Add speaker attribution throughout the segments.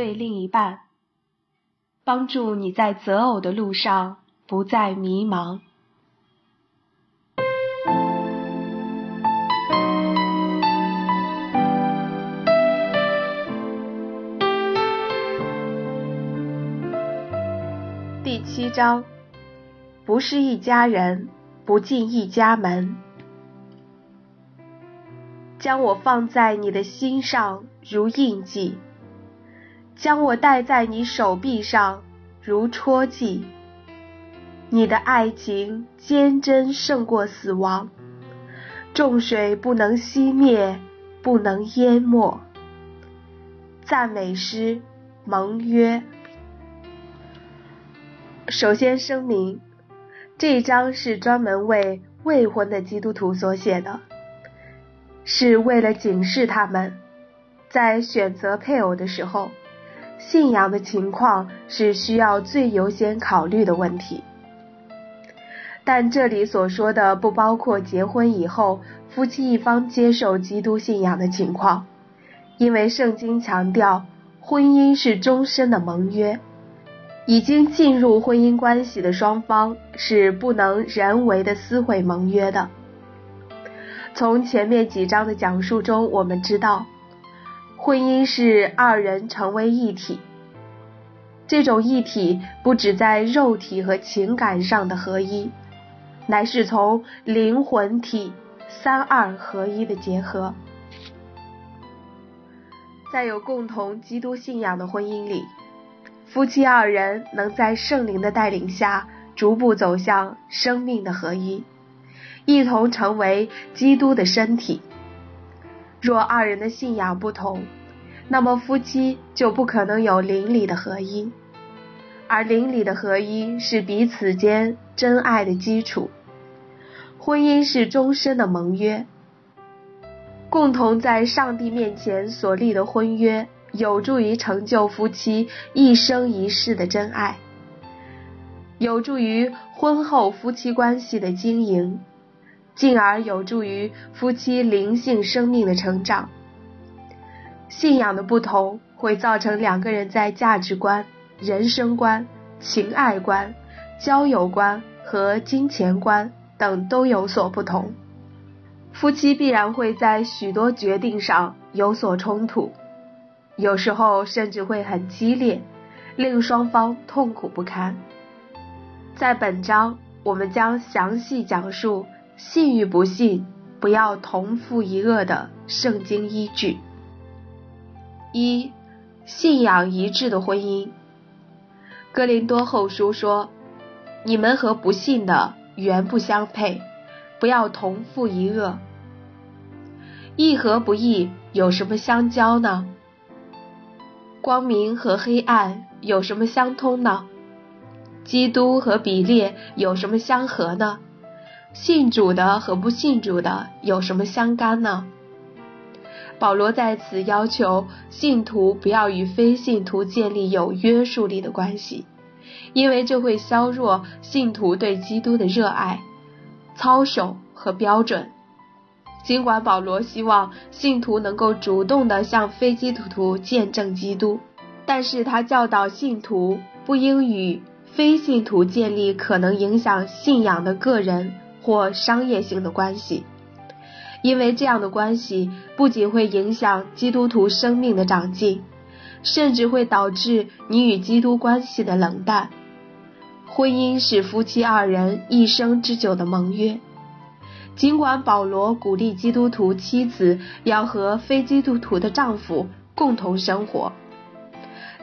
Speaker 1: 对另一半，帮助你在择偶的路上不再迷茫。第七章，不是一家人，不进一家门。将我放在你的心上，如印记；将我戴在你手臂上，如戳记。你的爱情坚贞胜过死亡，众水不能熄灭，不能淹没。赞美诗，盟约。首先声明，这一章是专门为未婚的基督徒所写的。是为了警示他们，在选择配偶的时候，信仰的情况是需要最优先考虑的问题。但这里所说的不包括结婚以后夫妻一方接受基督信仰的情况，因为圣经强调婚姻是终身的盟约，已经进入婚姻关系的双方是不能人为的撕毁盟约的。从前面几章的讲述中，我们知道，婚姻是二人成为一体。这种一体不只在肉体和情感上的合一，乃是从灵魂体三二合一的结合。在有共同基督信仰的婚姻里，夫妻二人能在圣灵的带领下，逐步走向生命的合一。一同成为基督的身体。若二人的信仰不同，那么夫妻就不可能有灵里的合一，而灵里的合一是彼此间真爱的基础。婚姻是终身的盟约，共同在上帝面前所立的婚约，有助于成就夫妻一生一世的真爱，有助于婚后夫妻关系的经营。进而有助于夫妻灵性生命的成长。信仰的不同会造成两个人在价值观、人生观、情爱观、交友观和金钱观等都有所不同。夫妻必然会在许多决定上有所冲突，有时候甚至会很激烈，令双方痛苦不堪。在本章，我们将详细讲述。信与不信，不要同父一恶的圣经依据。一、信仰一致的婚姻。哥林多后书说：“你们和不信的原不相配，不要同负一恶。”义和不义有什么相交呢？光明和黑暗有什么相通呢？基督和比列有什么相合呢？信主的和不信主的有什么相干呢？保罗在此要求信徒不要与非信徒建立有约束力的关系，因为这会削弱信徒对基督的热爱、操守和标准。尽管保罗希望信徒能够主动的向非基督徒见证基督，但是他教导信徒不应与非信徒建立可能影响信仰的个人。或商业性的关系，因为这样的关系不仅会影响基督徒生命的长进，甚至会导致你与基督关系的冷淡。婚姻是夫妻二人一生之久的盟约，尽管保罗鼓励基督徒妻子要和非基督徒的丈夫共同生活，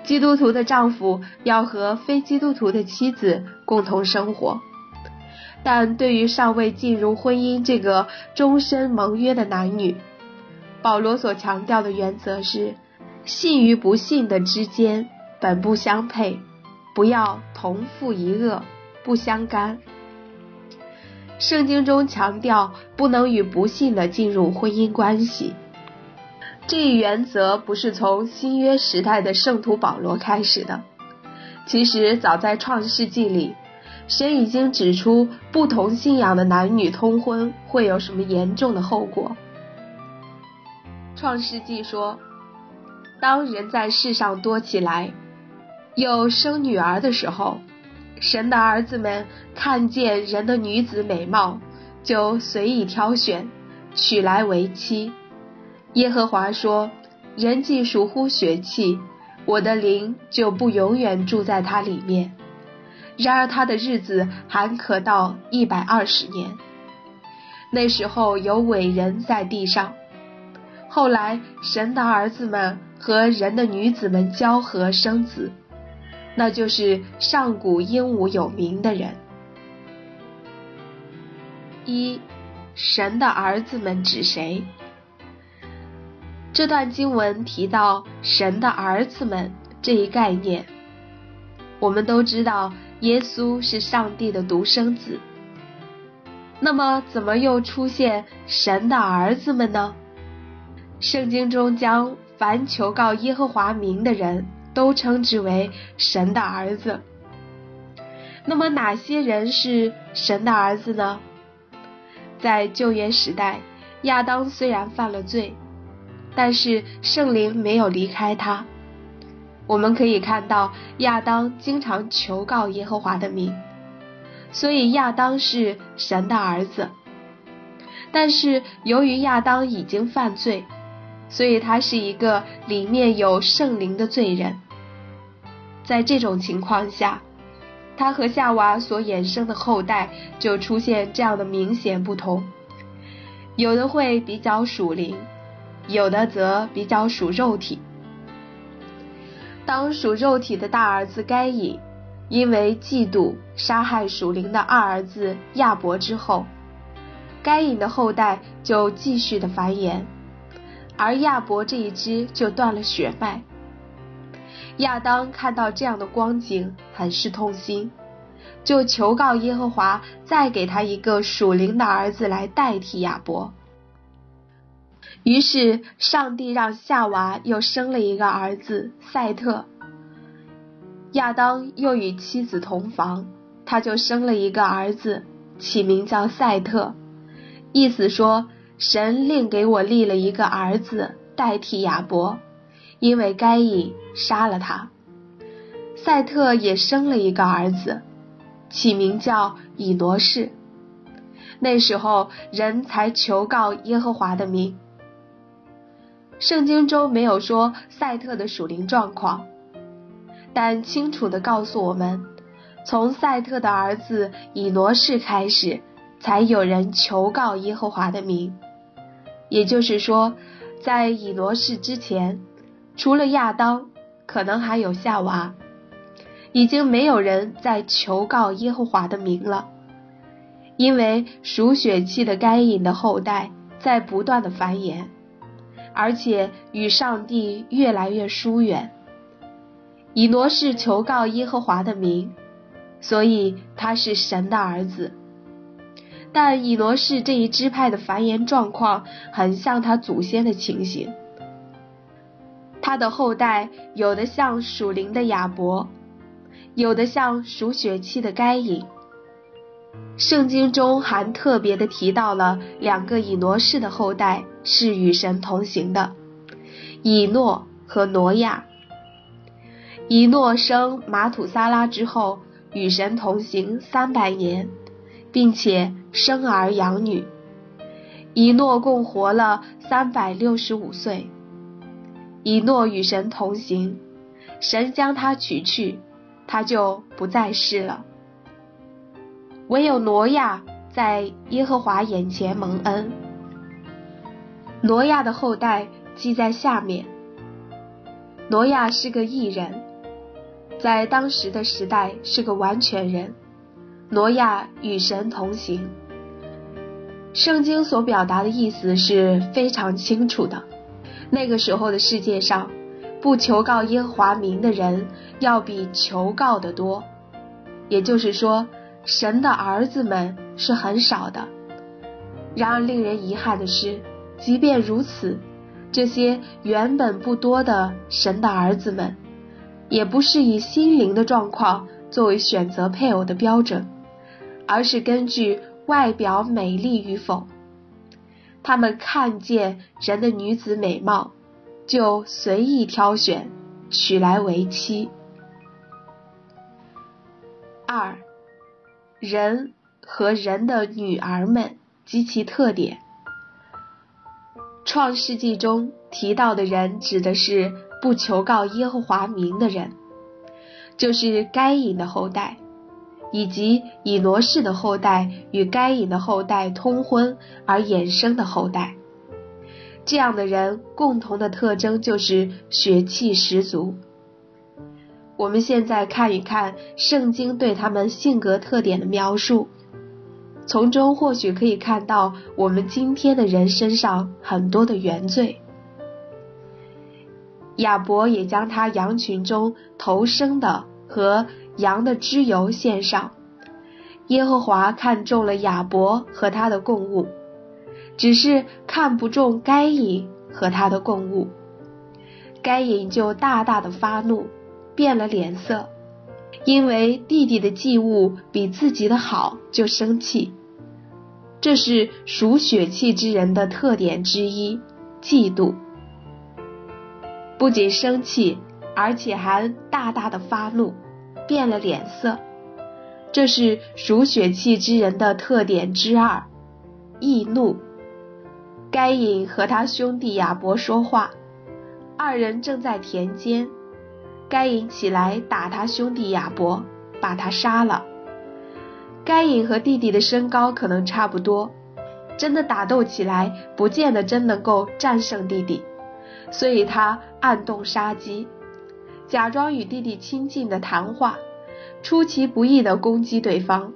Speaker 1: 基督徒的丈夫要和非基督徒的妻子共同生活。但对于尚未进入婚姻这个终身盟约的男女，保罗所强调的原则是：信与不信的之间本不相配，不要同负一恶，不相干。圣经中强调不能与不信的进入婚姻关系，这一原则不是从新约时代的圣徒保罗开始的，其实早在创世纪里。神已经指出，不同信仰的男女通婚会有什么严重的后果。创世纪说：“当人在世上多起来，有生女儿的时候，神的儿子们看见人的女子美貌，就随意挑选，娶来为妻。耶和华说：“人既属乎血气，我的灵就不永远住在他里面。然而他的日子还可到一百二十年。那时候有伟人在地上。后来神的儿子们和人的女子们交合生子，那就是上古英武有名的人。一，神的儿子们指谁？”这段经文提到神的儿子们这一概念，我们都知道耶稣是上帝的独生子。那么，怎么又出现神的儿子们呢？圣经中将凡求告耶和华名的人都称之为神的儿子。那么，哪些人是神的儿子呢？在旧约时代，亚当虽然犯了罪。但是圣灵没有离开他，我们可以看到亚当经常求告耶和华的名，所以亚当是神的儿子。但是由于亚当已经犯罪，所以他是一个里面有圣灵的罪人。在这种情况下，他和夏娃所衍生的后代就出现这样的明显不同，有的会比较属灵。有的则比较属肉体。当属肉体的大儿子该隐因为嫉妒杀害属灵的二儿子亚伯之后，该隐的后代就继续的繁衍，而亚伯这一支就断了血脉。亚当看到这样的光景，很是痛心，就求告耶和华，再给他一个属灵的儿子来代替亚伯。于是，上帝让夏娃又生了一个儿子赛特。亚当又与妻子同房，他就生了一个儿子，起名叫赛特，意思说神另给我立了一个儿子代替亚伯，因为该隐杀了他。赛特也生了一个儿子，起名叫以挪士。那时候，人才求告耶和华的名。圣经中没有说赛特的属灵状况，但清楚的告诉我们，从赛特的儿子以挪士开始，才有人求告耶和华的名。也就是说，在以挪士之前，除了亚当，可能还有夏娃，已经没有人在求告耶和华的名了，因为属血气的该隐的后代在不断的繁衍。而且与上帝越来越疏远。以挪士求告耶和华的名，所以他是神的儿子。但以挪士这一支派的繁衍状况很像他祖先的情形，他的后代有的像属灵的亚伯，有的像属血气的该隐。圣经中还特别的提到了两个以挪士的后代是与神同行的，以诺和挪亚。以诺生马土撒拉之后，与神同行三百年，并且生儿养女。以诺共活了三百六十五岁。以诺与神同行，神将他取去，他就不再世了。唯有挪亚在耶和华眼前蒙恩。挪亚的后代记在下面。挪亚是个异人，在当时的时代是个完全人。挪亚与神同行。圣经所表达的意思是非常清楚的。那个时候的世界上，不求告耶和华名的人要比求告的多。也就是说。神的儿子们是很少的，然而令人遗憾的是，即便如此，这些原本不多的神的儿子们，也不是以心灵的状况作为选择配偶的标准，而是根据外表美丽与否。他们看见人的女子美貌，就随意挑选，娶来为妻。二，人和人的女儿们及其特点。创世纪中提到的人，指的是不求告耶和华名的人，就是该隐的后代，以及以挪士的后代与该隐的后代通婚而衍生的后代。这样的人共同的特征就是血气十足。我们现在看一看圣经对他们性格特点的描述。从中或许可以看到我们今天的人身上很多的原罪。亚伯也将他羊群中头生的和羊的脂油献上。耶和华看中了亚伯和他的供物，只是看不中该隐和他的供物。该隐就大大的发怒，变了脸色，因为弟弟的祭物比自己的好，就生气。这是属血气之人的特点之一，嫉妒。不仅生气，而且还大大的发怒，变了脸色。这是属血气之人的特点之二，易怒。该隐和他兄弟亚伯说话，二人正在田间。该隐起来打他兄弟亚伯，把他杀了。该隐和弟弟的身高可能差不多，真的打斗起来不见得真能够战胜弟弟，所以他暗动杀机，假装与弟弟亲近的谈话，出其不意的攻击对方。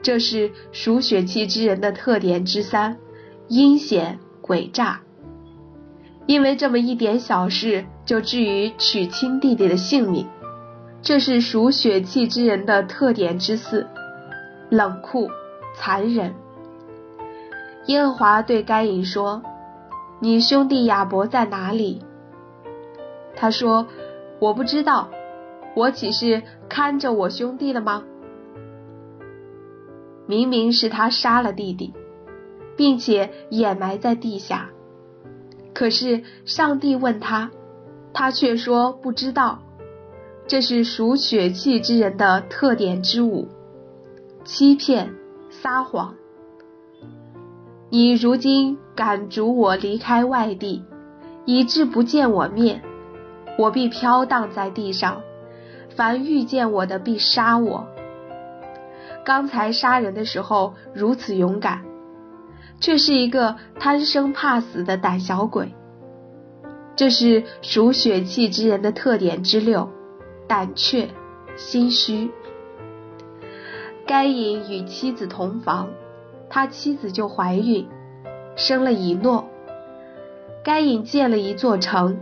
Speaker 1: 这是属血气之人的特点之三：阴险诡诈。因为这么一点小事就至于取亲弟弟的性命，这是属血气之人的特点之四。冷酷、残忍。耶和华对该隐说：“你兄弟亚伯在哪里？”他说：“我不知道，我岂是看着我兄弟了吗？明明是他杀了弟弟，并且掩埋在地下。可是上帝问他，他却说不知道。这是属血气之人的特点之五。”欺骗、撒谎，你如今赶逐我离开外地，以致不见我面，我必飘荡在地上。凡遇见我的，必杀我。刚才杀人的时候如此勇敢，却是一个贪生怕死的胆小鬼。这是属血气之人的特点之六：胆怯、心虚。该隐与妻子同房，他妻子就怀孕，生了以诺。该隐建了一座城，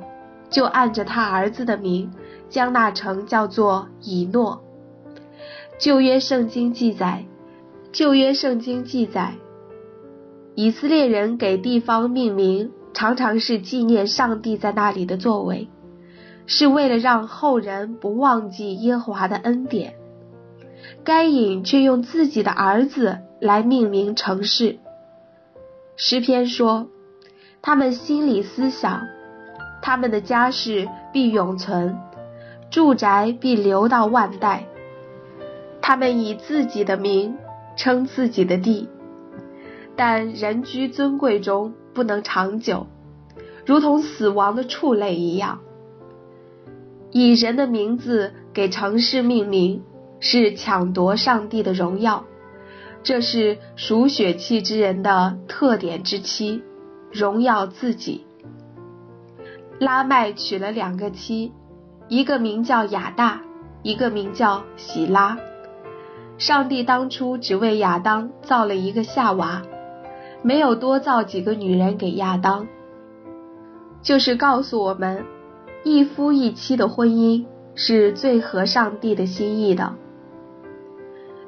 Speaker 1: 就按着他儿子的名，将那城叫做以诺。旧约圣经记载，旧约圣经记载，以色列人给地方命名，常常是纪念上帝在那里的作为，是为了让后人不忘记耶和华的恩典。该隐却用自己的儿子来命名城市。诗篇说：“他们心里思想，他们的家世必永存，住宅必留到万代。他们以自己的名称自己的地，但人居尊贵中不能长久，如同死亡的畜类一样。以人的名字给城市命名。”是抢夺上帝的荣耀，这是属血气之人的特点之妻，荣耀自己。拉麦娶了两个妻，一个名叫亚大，一个名叫喜拉。上帝当初只为亚当造了一个夏娃，没有多造几个女人给亚当，就是告诉我们，一夫一妻的婚姻是最合上帝的心意的。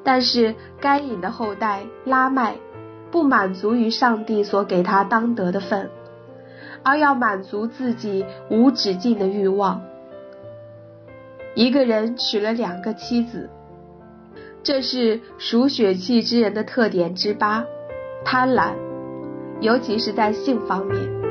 Speaker 1: 但是该隐的后代拉麦不满足于上帝所给他当得的份，而要满足自己无止境的欲望。一个人娶了两个妻子，这是属血气之人的特点之八：贪婪，尤其是在性方面。